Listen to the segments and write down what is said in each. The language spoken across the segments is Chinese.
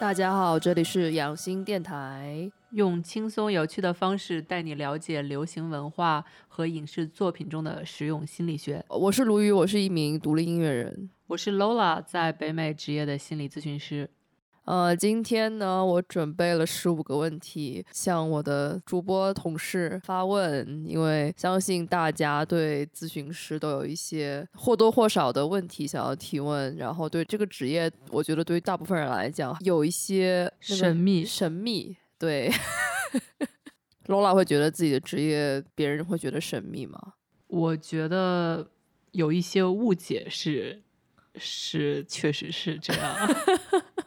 大家好，这里是养心电台，用轻松有趣的方式带你了解流行文化和影视作品中的实用心理学。我是卢宇，我是一名独立音乐人。我是 Lola，在北美职业的心理咨询师。呃，今天呢，我准备了十五个问题，向我的主播同事发问，因为相信大家对咨询师都有一些或多或少的问题想要提问，然后对这个职业，我觉得对于大部分人来讲有一些神秘，神秘。对，Lola 会觉得自己的职业，别人会觉得神秘吗？我觉得有一些误解是，是确实是这样。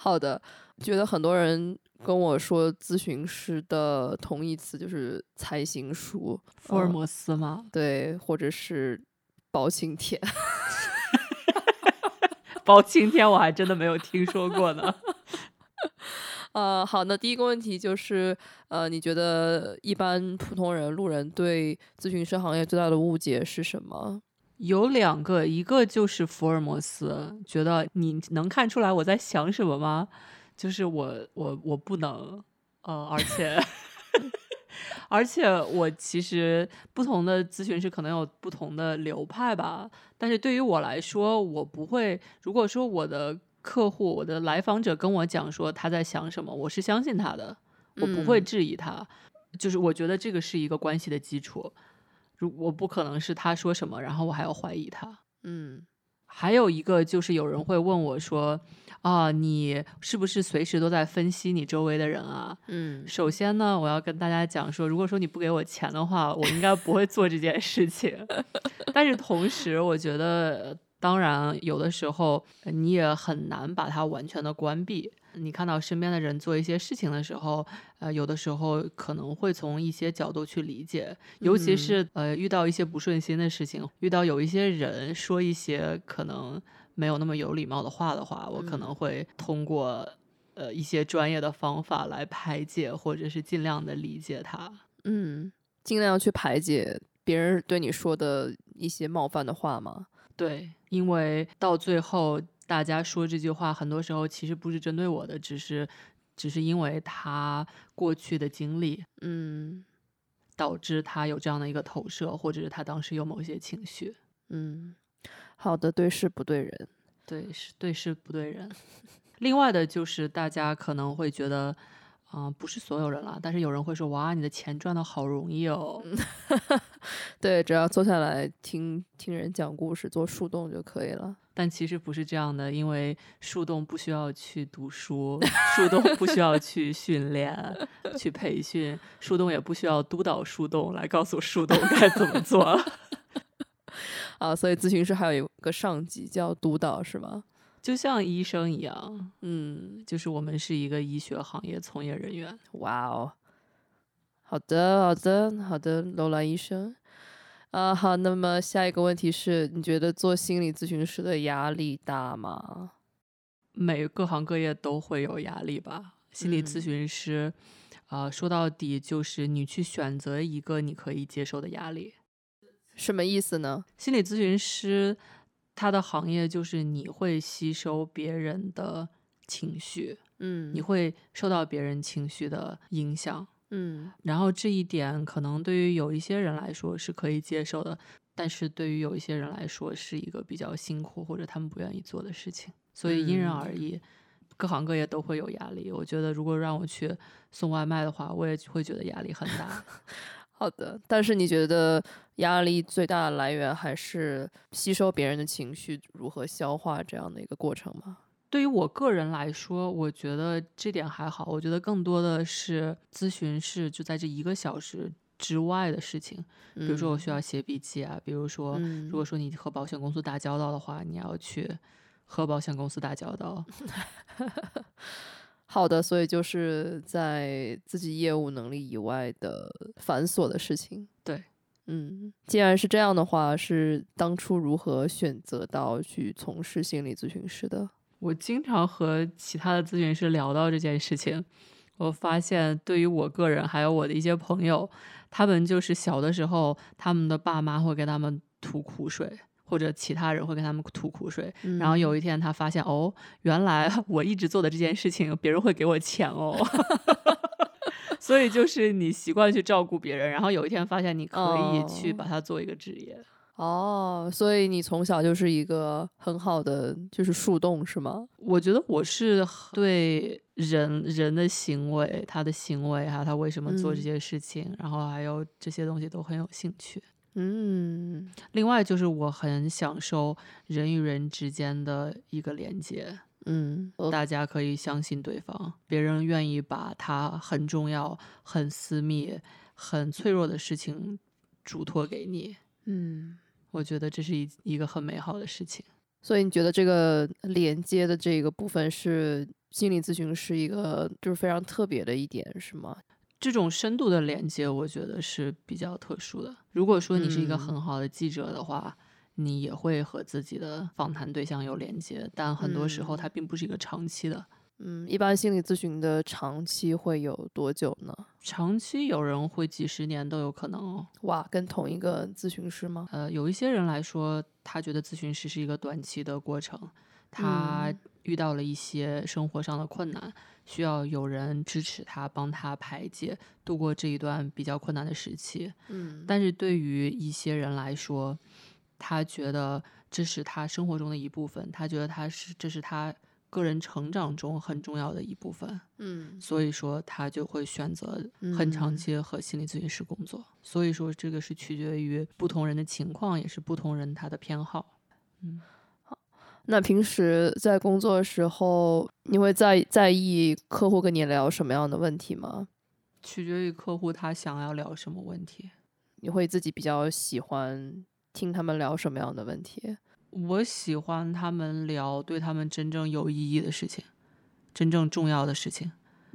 好的，觉得很多人跟我说咨询师的同义词就是猜心书，福尔摩斯吗？对，或者是包青天。包青天我还真的没有听说过呢。呃，好，那第一个问题就是，呃，你觉得一般普通人、路人对咨询师行业最大的误解是什么？有两个，一个就是福尔摩斯，觉得你能看出来我在想什么吗？就是我我我不能，呃，而且 而且我其实不同的咨询师可能有不同的流派吧，但是对于我来说，我不会。如果说我的客户、我的来访者跟我讲说他在想什么，我是相信他的，我不会质疑他。就是我觉得这个是一个关系的基础。如我不可能是他说什么，然后我还要怀疑他。嗯，还有一个就是有人会问我说：“啊，你是不是随时都在分析你周围的人啊？”嗯，首先呢，我要跟大家讲说，如果说你不给我钱的话，我应该不会做这件事情。但是同时，我觉得，当然有的时候你也很难把它完全的关闭。你看到身边的人做一些事情的时候，呃，有的时候可能会从一些角度去理解，尤其是呃遇到一些不顺心的事情，遇到有一些人说一些可能没有那么有礼貌的话的话，我可能会通过呃一些专业的方法来排解，或者是尽量的理解他。嗯，尽量去排解别人对你说的一些冒犯的话吗？对，因为到最后。大家说这句话，很多时候其实不是针对我的，只是，只是因为他过去的经历，嗯，导致他有这样的一个投射，或者是他当时有某些情绪，嗯，好的，对事不对人，对事对事不对人。另外的就是大家可能会觉得。啊，不是所有人了，但是有人会说：“哇，你的钱赚的好容易哦。”对，只要坐下来听听人讲故事，做树洞就可以了。但其实不是这样的，因为树洞不需要去读书，树洞不需要去训练、去培训，树洞也不需要督导树洞来告诉树洞该怎么做。啊，所以咨询师还有一个上级叫督导，是吧？就像医生一样，嗯，就是我们是一个医学行业从业人员。哇哦，好的，好的，好的，楼兰医生。啊，好，那么下一个问题是你觉得做心理咨询师的压力大吗？每各行各业都会有压力吧。心理咨询师，啊，说到底就是你去选择一个你可以接受的压力。什么意思呢？心理咨询师。他的行业就是你会吸收别人的情绪，嗯，你会受到别人情绪的影响，嗯，然后这一点可能对于有一些人来说是可以接受的，但是对于有一些人来说是一个比较辛苦或者他们不愿意做的事情，所以因人而异，各行各业都会有压力。我觉得如果让我去送外卖的话，我也会觉得压力很大。好的，但是你觉得压力最大的来源还是吸收别人的情绪，如何消化这样的一个过程吗？对于我个人来说，我觉得这点还好。我觉得更多的是咨询室就在这一个小时之外的事情，比如说我需要写笔记啊，比如说如果说你和保险公司打交道的话，你要去和保险公司打交道。好的，所以就是在自己业务能力以外的繁琐的事情。对，嗯，既然是这样的话，是当初如何选择到去从事心理咨询师的？我经常和其他的咨询师聊到这件事情，我发现对于我个人，还有我的一些朋友，他们就是小的时候，他们的爸妈会给他们吐苦水。或者其他人会跟他们吐苦水。嗯然后有一天他发现，哦，原来 我一直做的这件事情，别人会给我钱哦。所以就是你习惯去照顾别人，然后有一天发现你可以去哦把它做一个职业。哦，所以你从小就是一个很好的就是树洞是吗？我觉得我是对人人的行为，他的行为，还有他为什么做这嗯些事情，然后还有这些东西都很有兴趣。嗯另外就是我很享受人与人之间的一个连接，嗯，大家可以相信对方，别人愿意把他很重要、很私密、很脆弱的事情嘱托给你，嗯，我觉得这是一一个很美好的事情。所以你觉得这个连接的这个部分是心理咨询师一个就是非常特别的一点是吗？这种深度的连接，我觉得是比较特殊的。如果说你是一个嗯很好的记者的话，你也会和自己的访谈对象有连接，但很多时候它并不是一个长期的。嗯，一般心理咨询的长期会有多久呢？长期有人会几十年都有可能哦。哇，跟同一个咨询师吗？呃，有一些人来说，他觉得咨询师是一个短期的过程，他嗯遇到了一些生活上的困难，需要有人支持他，帮他排解，度过这一段比较困难的时期。嗯但是对于一些人来说，他觉得这是他生活中的一部分，他觉得他是这是他个人成长中很重要的一部分，嗯所以说他就会选择很长嗯期和心理咨询师工作。所以说这个是取决于不同人的情况，也是不同人他的偏好。嗯好。那平时在工作的时候，你会在在意客户跟你聊什么样的问题吗？取决于客户他想要聊什么问题。你会自己比较喜欢听他们聊什么样的问题？我喜欢他们聊对他们真正有意义的事情，真正重要的事情。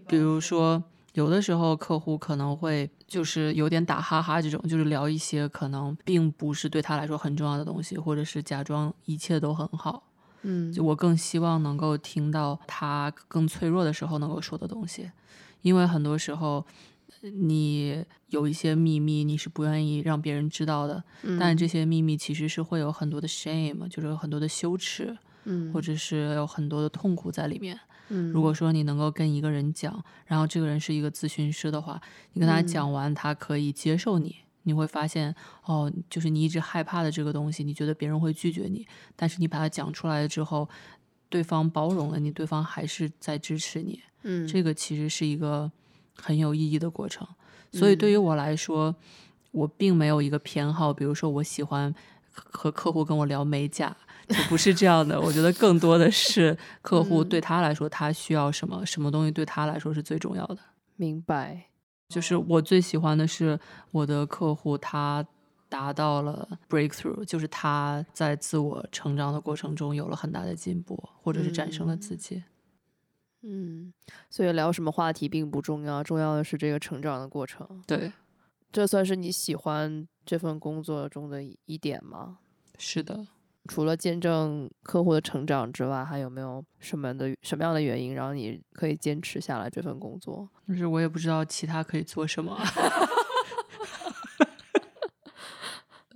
比如说，有的时候客户可能会就是有点打哈哈这种，就是聊一些可能并不是对他来说很重要的东西，或者是假装一切都很好。嗯，就我更希望能够听到他更脆弱的时候能够说的东西，因为很多时候呃你有一些秘密你是不愿意让别人知道的，但这些秘密其实是会有很多的 shame，就是有很多的羞耻，嗯或者是有很多的痛苦在里面。嗯如果说你能够跟一个人讲，然后这个人是一个咨询师的话，你跟他嗯讲完，他可以接受你。你会发现，哦，就是你一直害怕的这个东西，你觉得别人会拒绝你，但是你把它讲出来了之后，对方包容了你，对方还是在支持你。嗯这个其实是一个很有意义的过程。所以对于我来说，我并没有一个偏好，比如说我喜欢和客户跟我聊美甲，就不是这样的。我觉得更多的是 客户嗯对他来说，他需要什么，什么东西对他来说是最重要的。明白。就是我最喜欢的是我的客户，他达到了 breakthrough，就是他在自我成长的过程中有了很大的进步，或者是战胜了自己。嗯，所以聊什么话题并不重要，重要的是这个成长的过程。对，这算是你喜欢这份工作中的一一点吗？是的。除了见证客户的成长之外，还有没有什么的什么样的原因让你可以坚持下来这份工作？就是我也不知道其他可以做什么。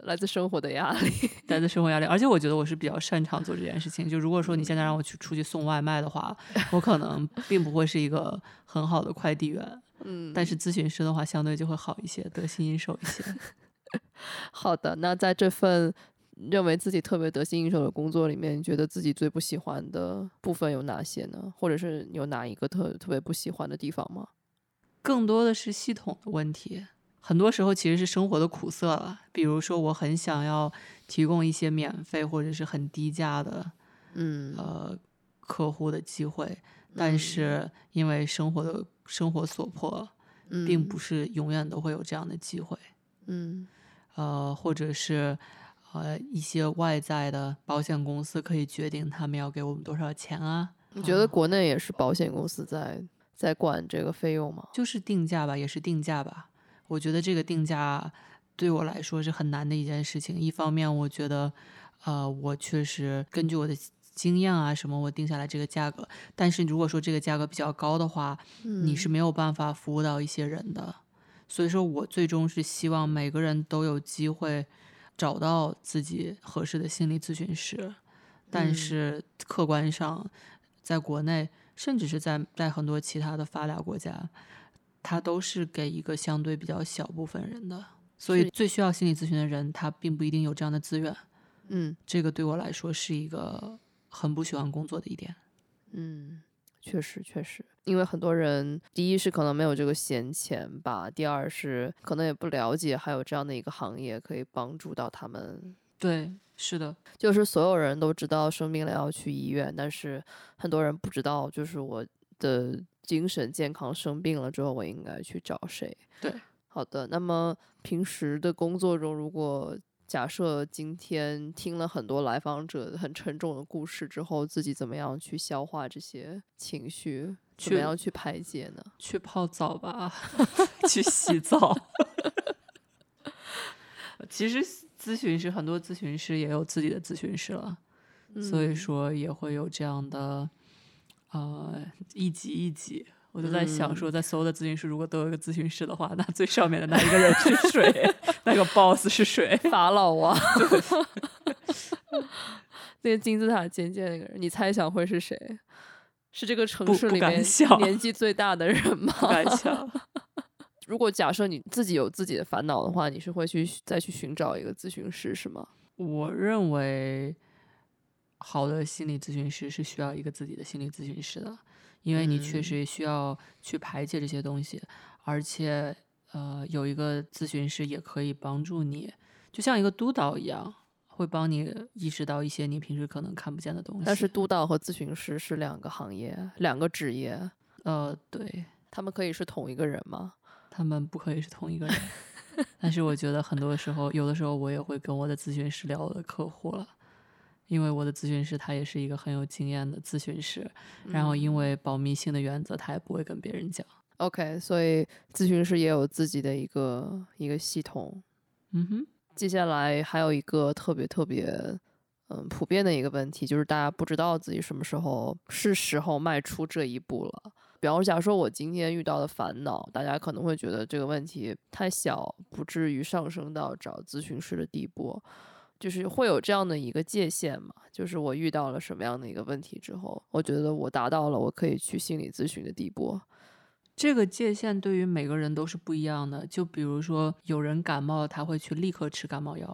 来自生活的压力。来自生活压力，而且我觉得我是比较擅长做这件事情。就如果说你现在让我去出去送外卖的话，我可能并不会是一个很好的快递员。嗯，但是咨询师的话，相对就会好一些，得心应手一些。好的，那在这份认为自己特别得心应手的工作里面，你觉得自己最不喜欢的部分有哪些呢？或者是有哪一个特特别不喜欢的地方吗？更多的是系统的问题，很多时候其实是生活的苦涩了。比如说，我很想要提供一些免费或者是很低价的嗯呃客户的机会，但是因为生活的生活所迫，并不是永远都会有这样的机会。嗯呃，或者是呃一些外在的保险公司可以决定他们要给我们多少钱啊，你觉得国内也是保险公司在在管这个费用吗？就是定价吧，也是定价吧。我觉得这个定价对我来说是很难的一件事情。一方面，我觉得呃我确实根据我的经验啊什么，我定下来这个价格，但是如果说这个价格比较高的话，你是没有办法服务到一些人的。所以说我最终是希望每个人都有机会，找到自己合适的心理咨询师，但嗯是客观上，在国内，甚至是在在很多其他的发达国家，它都是给一个相对比较小部分人的，所以最需要心理咨询的人，他并不一定有这样的资源。嗯这个对我来说是一个很不喜欢工作的一点。嗯，确实确实，因为很多人，第一是可能没有这个闲钱吧，第二是可能也不了解还有这样的一个行业可以帮助到他们。对，是的，就是所有人都知道生病了要去医院，但是很多人不知道，就是我的精神健康生病了之后，我应该去找谁。对，好的。那么平时的工作中，如果假设今天听了很多来访者很沉重的故事之后，自己怎么样去消化这些情绪，怎么去样去排解呢？去泡澡吧，去洗澡。其实咨询师很多咨询师也有自己的咨询师了，所以嗯说也会有这样的呃一级一级。我就在想嗯说，在所有的咨询师如果都有一个咨询师的话，那最上面的那一个人是谁？那个 boss 是谁？法老王，那个金字塔尖尖那个人，你猜想会是谁？是这个城市里面年纪最大的人吗？不敢想。如果假设你自己有自己的烦恼的话，你是会去再去寻找一个咨询师是吗？我认为，好的心理咨询师是需要一个自己的心理咨询师的，因为你确嗯实需要去排解这些东西，而且呃，有一个咨询师也可以帮助你，就像一个督导一样，会帮你意识到一些你平时可能看不见的东西。但是督导和咨询师是两个行业，两个职业，呃，对，他们可以是同一个人吗？他们不可以是同一个人。但是我觉得很多时候，有的时候我也会跟我的咨询师聊我的客户了，因为我的咨询师他也是一个很有经验的咨询师，然后因嗯为保密性的原则，他也不会跟别人讲。OK，所以咨询师也有自己的一个一个系统。嗯哼，接下来还有一个特别特别嗯普遍的一个问题，就是大家不知道自己什么时候是时候迈出这一步了。比方说，假如说我今天遇到的烦恼，大家可能会觉得这个问题太小，不至于上升到找咨询师的地步，就是会有这样的一个界限嘛。就是我遇到了什么样的一个问题之后，我觉得我达到了我可以去心理咨询的地步。这个界限对于每个人都是不一样的。就比如说，有人感冒了，他会去立刻吃感冒药；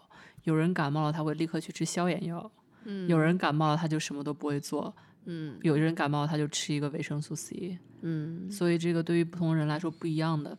有人感冒了，他会立刻去吃消炎药；嗯有人感冒了，他就什么都不会做；嗯有人感冒了，他就吃一个维生素 C。嗯所以这个对于不同人来说不一样的。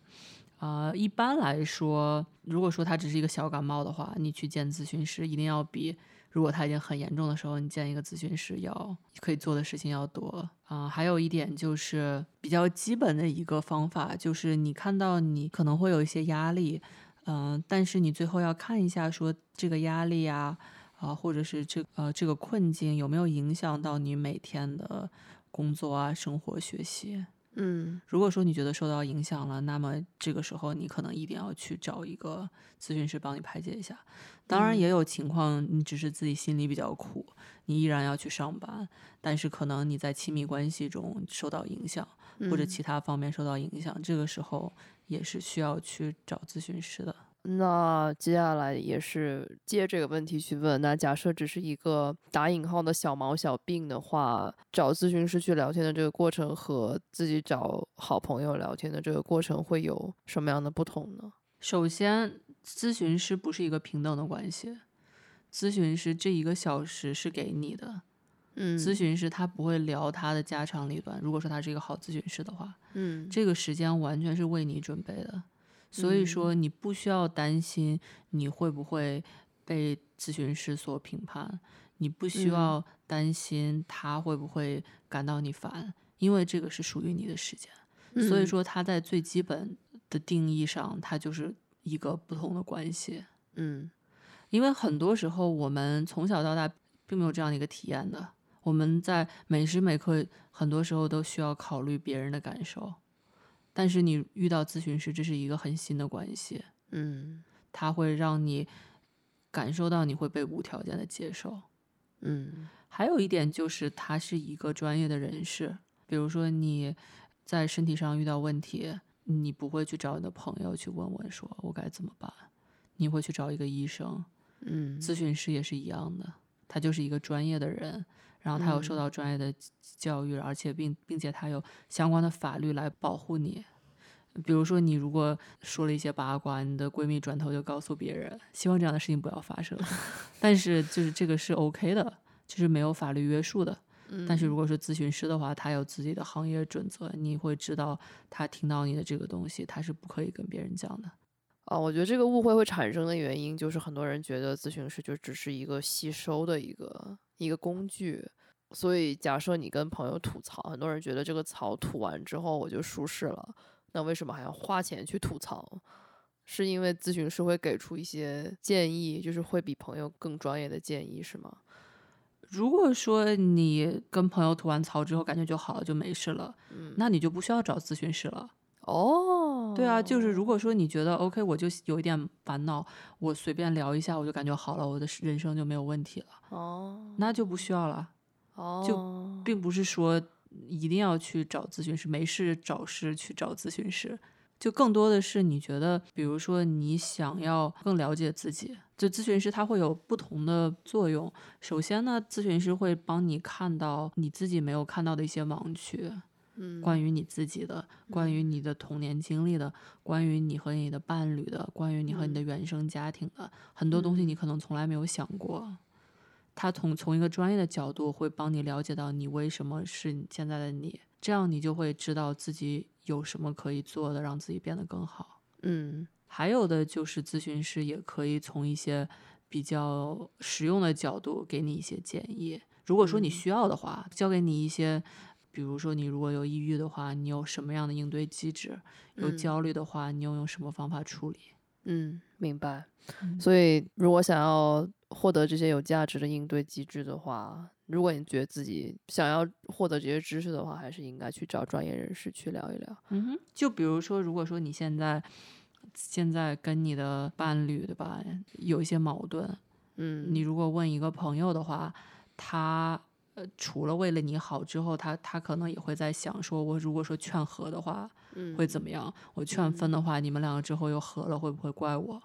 啊、一般来说，如果说他只是一个小感冒的话，你去见咨询师一定要比如果他已经很严重的时候，你见一个咨询师要可以做的事情要多啊、还有一点就是比较基本的一个方法，就是你看到你可能会有一些压力，嗯、但是你最后要看一下说这个压力啊，啊、或者是这呃这个困境有没有影响到你每天的工作啊、生活、学习。嗯如果说你觉得受到影响了，那么这个时候你可能一定要去找一个咨询师帮你排解一下。当然，嗯也有情况你只是自己心里比较苦，你依然要去上班，但是可能你在亲密关系中受到影响，或者嗯其他方面受到影响，这个时候也是需要去找咨询师的。那接下来也是接这个问题去问，那假设只是一个打引号的小毛小病的话，找咨询师去聊天的这个过程和自己找好朋友聊天的这个过程会有什么样的不同呢？首先，咨询师不是一个平等的关系，咨询师这一个小时是给你的，嗯咨询师他不会聊他的家长里短。如果说他是一个好咨询师的话，嗯这个时间完全是为你准备的，所以说你不需要担心你会不会被咨询师所评判，你不需嗯要担心他会不会感到你烦，因为这个是属于你的时间。所以嗯说，他在最基本的定义上，它就是一个不同的关系。嗯因为很多时候我们从小到大并没有这样的一个体验的，我们在每时每刻很多时候都需要考虑别人的感受，但是你遇到咨询师，这是一个很新的关系，嗯他会让你感受到你会被无条件的接受。嗯还有一点就是，他是一个专业的人士，比如说你在身体上遇到问题，你不会去找你的朋友去问问说我该怎么办，你会去找一个医生。嗯咨询师也是一样的，他就是一个专业的人，然后他有受嗯到专业的教育，而且并并且他有相关的法律来保护你。比如说，你如果说了一些八卦，你的闺蜜转头就告诉别人，希望这样的事情不要发生。但是就是这个是 OK 的，就是没有法律约束的。但是如果是咨询师的话，他有自己的行业准则，你会知道他听到你的这个东西，他是不可以跟别人讲的。啊，我觉得这个误会会产生的原因就是很多人觉得咨询师就只是一个吸收的一个一个工具，所以假设你跟朋友吐槽，很多人觉得这个槽吐完之后我就舒适了，那为什么还要花钱去吐槽？是因为咨询师会给出一些建议，就是会比朋友更专业的建议，是吗？如果说你跟朋友吐完槽之后感觉就好了，就没事了，那你就不需要找咨询师了。哦，对啊，就是如果说你觉得 OK，我就有一点烦恼，我随便聊一下我就感觉好了，我的人生就没有问题了，哦那就不需要了，哦，就并不是说一定要去找咨询师，没事找事去找咨询师。就更多的是你觉得，比如说你想要更了解自己，就咨询师他会有不同的作用。首先呢，咨询师会帮你看到你自己没有看到的一些盲区，嗯关于你自己的，关于你的童年经历的，关于你和你的伴侣的，关于你和你的原生家庭的，很多东西你可能从来没有想过。他从从一个专业的角度会帮你了解到你为什么是你现在的你，这样你就会知道自己有什么可以做的，让自己变得更好。嗯还有的就是咨询师也可以从一些比较实用的角度给你一些建议。如果说你需要的话，教给你一些，比如说你如果有抑郁的话，你有什么样的应对机制；有嗯焦虑的话，你又用什么方法处理？嗯，明白。嗯所以，如果想要获得这些有价值的应对机制的话，如果你觉得自己想要获得这些知识的话，还是应该去找专业人士去聊一聊。嗯哼，就比如说，如果说你现在现在跟你的伴侣对吧有一些矛盾，嗯，你如果问一个朋友的话，他呃除了为了你好之后，他他可能也会在想说，我如果说劝和的话嗯会怎么样？我劝分的话，你们两个之后又和了，会不会怪我？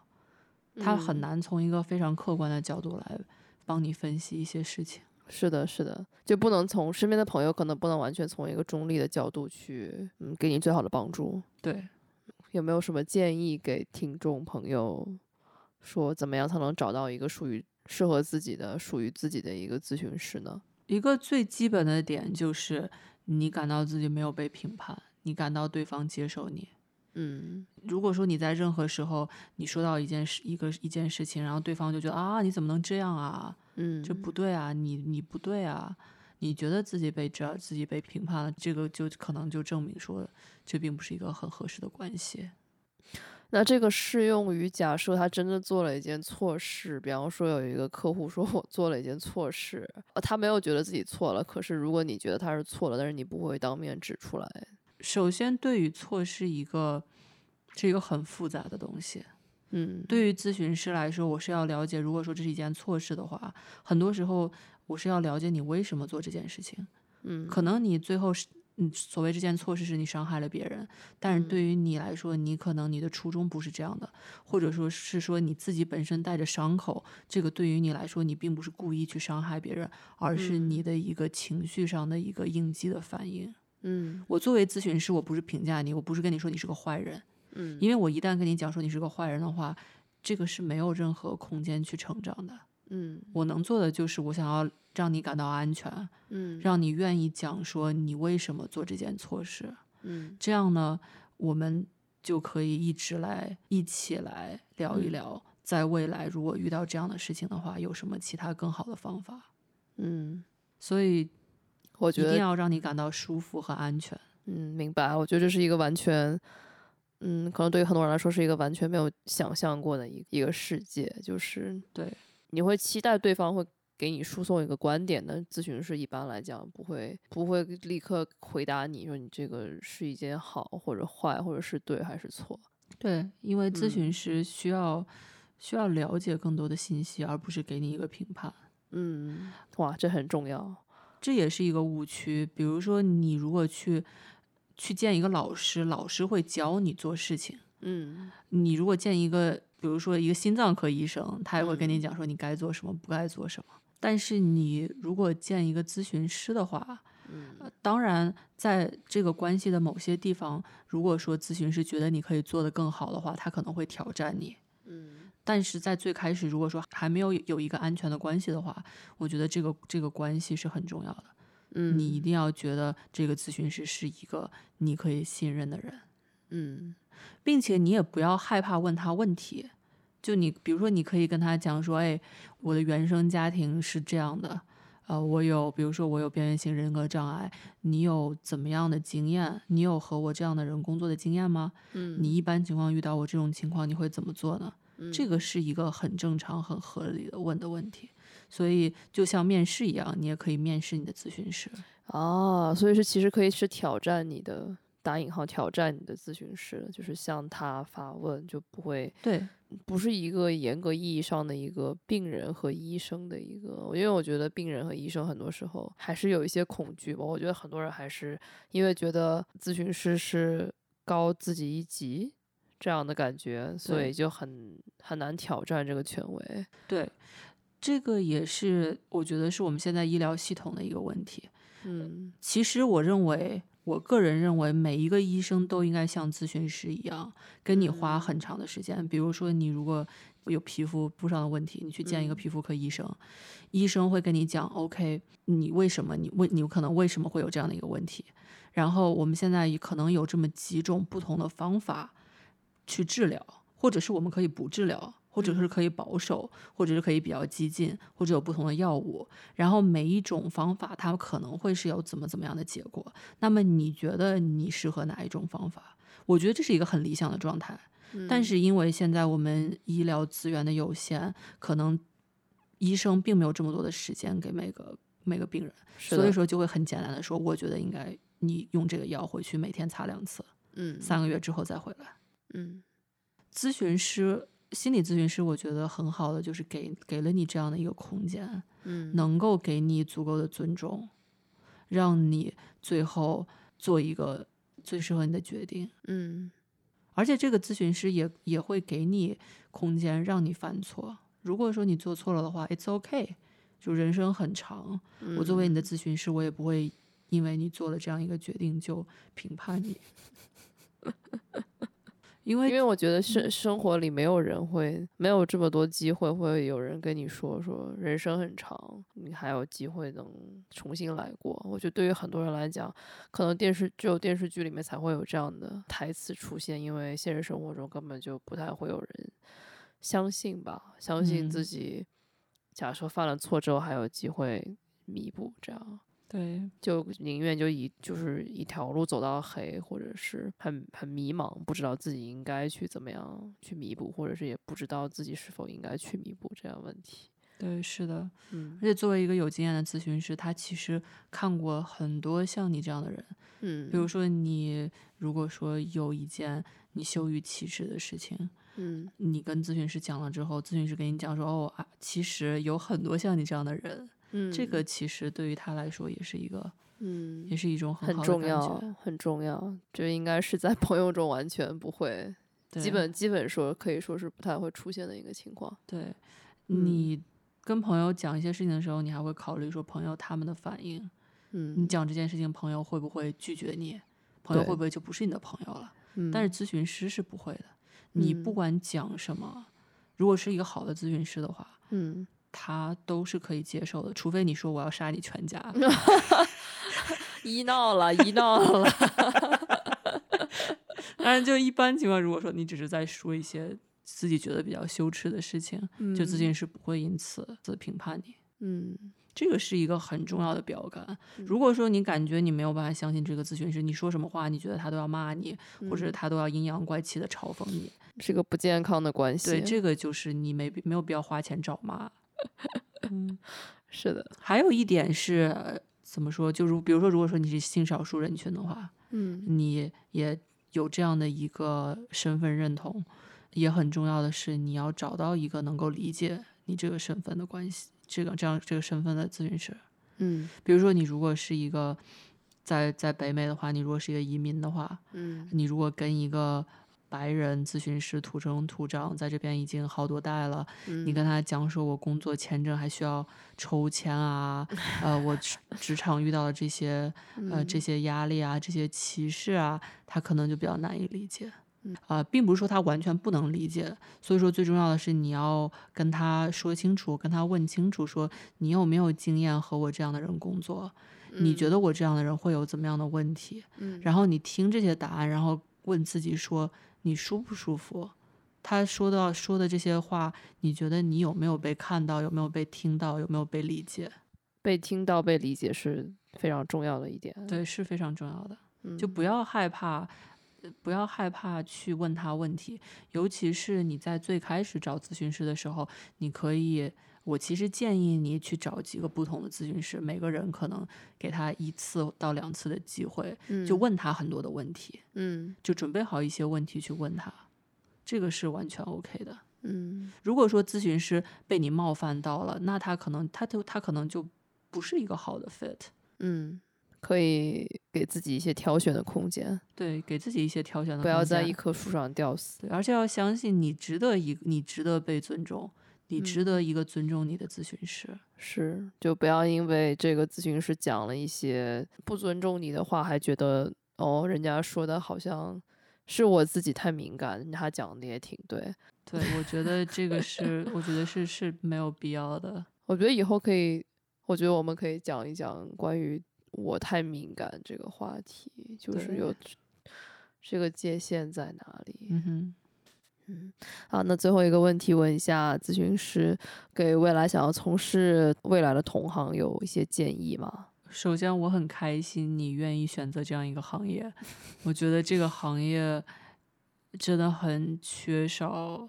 他很嗯难从一个非常客观的角度来帮你分析一些事情。是的，是的，就不能从身边的朋友可能不能完全从一个中立的角度去，嗯，给你最好的帮助。对，有没有什么建议给听众朋友，说怎么样才能找到一个属于适合自己的、属于自己的一个咨询师呢？一个最基本的点就是你感到自己没有被评判，你感到对方接受你。嗯如果说你在任何时候你说到一件事一个一件事情，然后对方就觉得啊你怎么能这样啊，嗯，这不对啊，你你不对啊，你觉得自己被这自己被评判了，这个就可能就证明说这并不是一个很合适的关系。那这个适用于假设他真的做了一件错事，比方说有一个客户说我做了一件错事，呃他没有觉得自己错了，可是如果你觉得他是错了，但是你不会当面指出来，首先，对于错是一个是一个很复杂的东西。嗯，对于咨询师来说，我是要了解，如果说这是一件错事的话，很多时候我是要了解你为什么做这件事情。嗯，可能你最后是，嗯，所谓这件错事是你伤害了别人，但是对于你来说，你可能你的初衷不是这样的，或者说是说你自己本身带着伤口，这个对于你来说，你并不是故意去伤害别人，而是你的一个情绪上的一个应激的反应。嗯我作为咨询师，我不是评价你，我不是跟你说你是个坏人，嗯因为我一旦跟你讲说你是个坏人的话，这个是没有任何空间去成长的。嗯我能做的就是我想要让你感到安全，嗯让你愿意讲说你为什么做这件错事，嗯这样呢，我们就可以一直来一起来聊一嗯聊，在未来如果遇到这样的事情的话，有什么其他更好的方法。嗯，所以我觉得一定要让你感到舒服和安全。嗯，明白。我觉得这是一个完全，嗯，可能对于很多人来说是一个完全没有想象过的一一个世界，就是对，你会期待对方会给你输送一个观点的，咨询师一般来讲不会不会立刻回答你说你这个是一件好或者坏，或者是对还是错。对，因为咨嗯询师需要、需要了解更多的信息，而不是给你一个评判。嗯，哇，这很重要。这也是一个误区。比如说，你如果去去见一个老师，老师会教你做事情，嗯你如果见一个，比如说一个心脏科医生，他也会跟你嗯讲说你该做什么，不该做什么。但是你如果见一个咨询师的话，嗯呃当然在这个关系的某些地方，如果说咨询师觉得你可以做得更好的话，他可能会挑战你。嗯但是在最开始，如果说还没有有一个安全的关系的话，我觉得这个这个关系是很重要的。嗯，你一定要觉得这个咨询师是一个你可以信任的人。嗯并且你也不要害怕问他问题。就你，比如说，你可以跟他讲说：“哎，我的原生家庭是这样的，呃，我有，比如说我有边缘型人格障碍，你有怎么样的经验？你有和我这样的人工作的经验吗？嗯，你一般情况遇到我这种情况，你会怎么做呢？”嗯这个是一个很正常、很合理的问的问题。所以，就像面试一样，你也可以面试你的咨询师。啊，所以是其实可以是挑战你的打引号挑战你的咨询师，就是向他发问，就不会对，不是一个严格意义上的一个病人和医生的一个，因为我觉得病人和医生很多时候还是有一些恐惧吧。我觉得很多人还是因为觉得咨询师是高自己一级这样的感觉，所以就很很难挑战这个权威。对，这个也是我觉得是我们现在医疗系统的一个问题。嗯其实我认为，我个人认为，每一个医生都应该像咨询师一样，跟你花很长的时间。比如说，你如果有皮肤部上的问题，你去见一个嗯皮肤科医生，医生会跟你讲，OK，你为什么你为你可能为什么会有这样的一个问题？然后我们现在可能有这么几种不同的方法去治疗，或者是我们可以不治疗，或者是可以保守，或者是可以比较激进，或者有不同的药物。然后每一种方法它可能会是有怎么怎么样的结果。那么你觉得你适合哪一种方法？我觉得这是一个很理想的状态。但嗯是因为现在我们医疗资源的有限，可能医生并没有这么多的时间给每个每个病人，所以说就会很简单的说，我觉得应该你用这个药回去每天擦两次，嗯三个月之后再回来。嗯咨询师、心理咨询师，我觉得很好的就是给给了你这样的一个空间，嗯能够给你足够的尊重，让你最后做一个最适合你的决定。嗯而且这个咨询师也也会给你空间让你犯错。如果说你做错了的话，it's okay，就人生很长。我作为你的咨询师，我也不会因为你做了这样一个决定就评判你，因为因为我觉得生生活里没有人会没有这么多机会，会有人跟你说说人生很长，你还有机会能重新来过。我觉得对于很多人来讲，可能电视只有电视剧里面才会有这样的台词出现，因为现实生活中根本就不太会有人相信吧，相信嗯自己，假如说犯了错之后还有机会弥补，这样。对就宁愿就一就是一条路走到黑，或者是很很迷茫，不知道自己应该去怎么样去弥补，或者是也不知道自己是否应该去弥补这样问题。对是的。嗯而且作为一个有经验的咨询师，他其实看过很多像你这样的人。嗯，比如说，你如果说有一件你羞于启齿的事情，嗯你跟咨询师讲了之后，咨询师跟你讲说，哦啊，其实有很多像你这样的人，嗯，这个其实对于他来说也是一个，嗯也是一种很重要。，很重要。这应该是在朋友中完全不会，基本基本说可以说是不太会出现的一个情况。对，嗯你跟朋友讲一些事情的时候，你还会考虑说朋友他们的反应。嗯你嗯讲这件事情，朋友会不会拒绝你？朋友会不会就不是你的朋友了？嗯，但是咨询师是不会的，你不嗯管讲什么，如果是一个好的咨询师的话，嗯，他都是可以接受的，除非你说我要杀你全家。医闹了，医闹了。当然，就一般情况，如果说你只是在说一些自己觉得比较羞耻的事情，就咨询师不会因此自评判你。嗯这个是一个很重要的标杆。嗯如果说你感觉你没有办法相信这个咨询师，你说什么话，你觉得他都要骂你，或者嗯他都要阴阳怪气的嘲讽你，是个不健康的关系。对，这个就是你没必没有必要花钱找骂。嗯，是的。还有一点是呃怎么说？就如比如说，如果说你是性少数人群的话，嗯你也有这样的一个身份认同，也很重要的是，你要找到一个能够理解你这个身份的关系，这个这样这个身份的咨询师。嗯比如说，你如果是一个在在北美的话，你如果是一个移民的话，嗯你如果跟一个白人咨询师土生土长，在这边已经好多代了。嗯你跟他讲说，我工作签证还需要抽签啊，呃，我职职场遇到的这些呃这些压力啊，这些歧视啊，他可能就比较难以理解。啊、并不是说他完全不能理解，所以说最重要的是你要跟他说清楚，跟他问清楚，说你有没有经验和我这样的人工作，你觉得我这样的人会有怎么样的问题？嗯然后你听这些答案，然后问自己说你舒不舒服？他说到说的这些话，你觉得你有没有被看到？有没有被听到？有没有被理解？被听到、被理解是非常重要的一点。对，是非常重要的。嗯就不要害怕，呃不要害怕去问他问题，尤其是你在最开始找咨询师的时候，你可以，我其实建议你去找几个不同的咨询师，每个人可能给他一次到两次的机会，就问他很多的问题，嗯就准备好一些问题去问他，这个是完全 OK 的。嗯如果说咨询师被你冒犯到了，那他可能他就他可能就不是一个好的 fit。嗯，可以给自己一些挑选的空间，对，给自己一些挑选的空间不要在一棵树上吊死。对，而且要相信你值得一，你值得被尊重，你值得一个尊重你的咨询师。是，就不要因为这个咨询师讲了一些不尊重你的话，还觉得哦，人家说的好像是我自己太敏感，他讲的也挺对。对，我觉得这个是，我觉得是是没有必要的。我觉得以后可以，我觉得我们可以讲一讲关于我太敏感这个话题，就是有这个界限在哪里。嗯哼，好，那最后一个问题问一下咨询师，给未来想要从事未来的同行有一些建议吗？首先我很开心你愿意选择这样一个行业，我觉得这个行业真的很缺少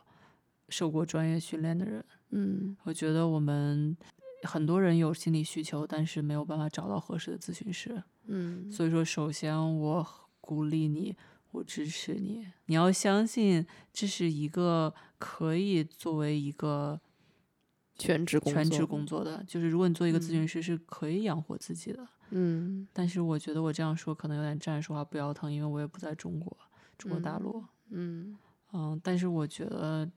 受过专业训练的人。嗯我觉得我们很多人有心理需求，但是没有办法找到合适的咨询师。嗯所以说，首先我鼓励你，我支持你。你要相信，这是一个可以作为一个全职工作，全职工作的，就是如果你做一个咨询师，是可以养活自己的。嗯但是我觉得我这样说可能有点站着说话不腰疼，因为我也不在中国，中国大陆。嗯，嗯，但是我觉得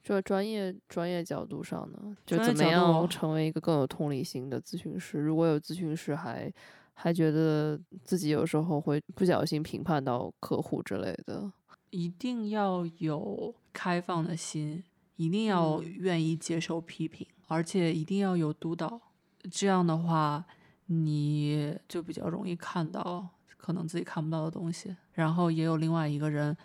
这专业专业角度上呢，就怎么样成为一个更有同理心的咨询师？如果有咨询师还还觉得自己有时候会不小心评判到客户之类的，一定要有开放的心，一定要嗯。愿意接受批评，而且一定要有督导。这样的话，你就比较容易看到可能自己看不到的东西，然后也有另外一个人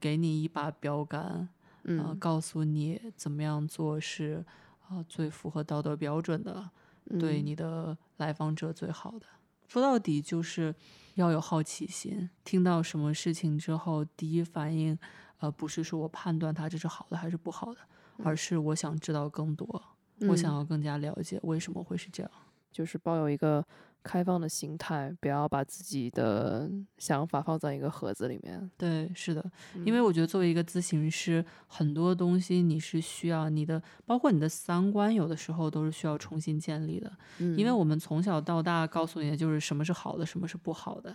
给你一把标杆，呃，嗯，告诉你怎么样做是啊、最符合道德标准的，对嗯。你的来访者最好的。说到底就是要有好奇心，听到什么事情之后，第一反应，呃，不是说我判断它这是好的还是不好的，而是我想知道更多，我想嗯要更加了解为什么会是这样。就是抱有一个开放的心态，不要把自己的想法放在一个盒子里面。对，是的，因嗯为我觉得作为一个咨询师，很多东西你是需要你的，包括你的三观，有的时候都是需要重新建立的。因为嗯我们从小到大告诉你的就是什么是好的，什么是不好的，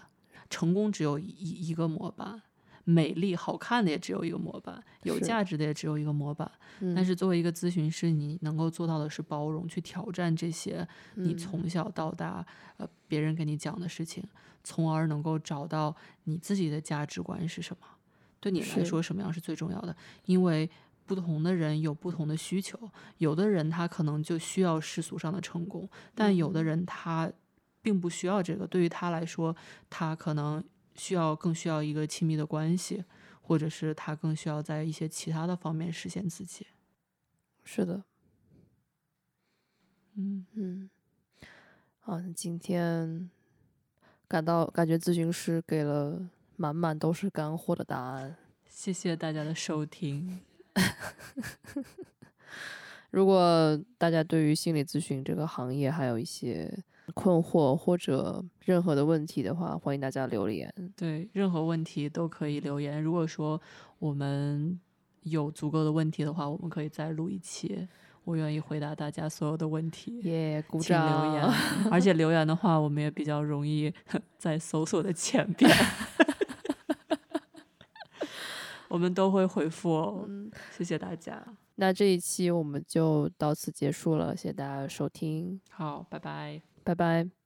成功只有一一一个模板，美丽好看的也只有一个模板，有价值的也只有一个模板。但嗯。是作为一个咨询师，你能够做到的是包容，去挑战这些你嗯。从小到大呃别人跟你讲的事情，从而能够找到你自己的价值观是什么，对你来说什么样是最重要的，因为。不同的人有不同的需求，有的人他可能就需要世俗上的成功，但有的嗯。人他并不需要这个，对于他来说，他可能需要更需要一个亲密的关系，或者是他更需要在一些其他的方面实现自己。是的，嗯，嗯，啊，今天感到感觉咨询师给了满满都是干货的答案。谢谢大家的收听。如果大家对于心理咨询这个行业还有一些困惑或者任何的问题的话，欢迎大家留言。对，任何问题都可以留言。如果说我们有足够的问题的话，我们可以再录一期。我愿意回答大家所有的问题。耶、鼓 掌！留言，而且留言的话，我们也比较容易 在搜索的前边。我们都会回复哦。嗯，谢谢大家，那这一期我们就到此结束了，谢谢大家收听，好，拜拜。拜拜。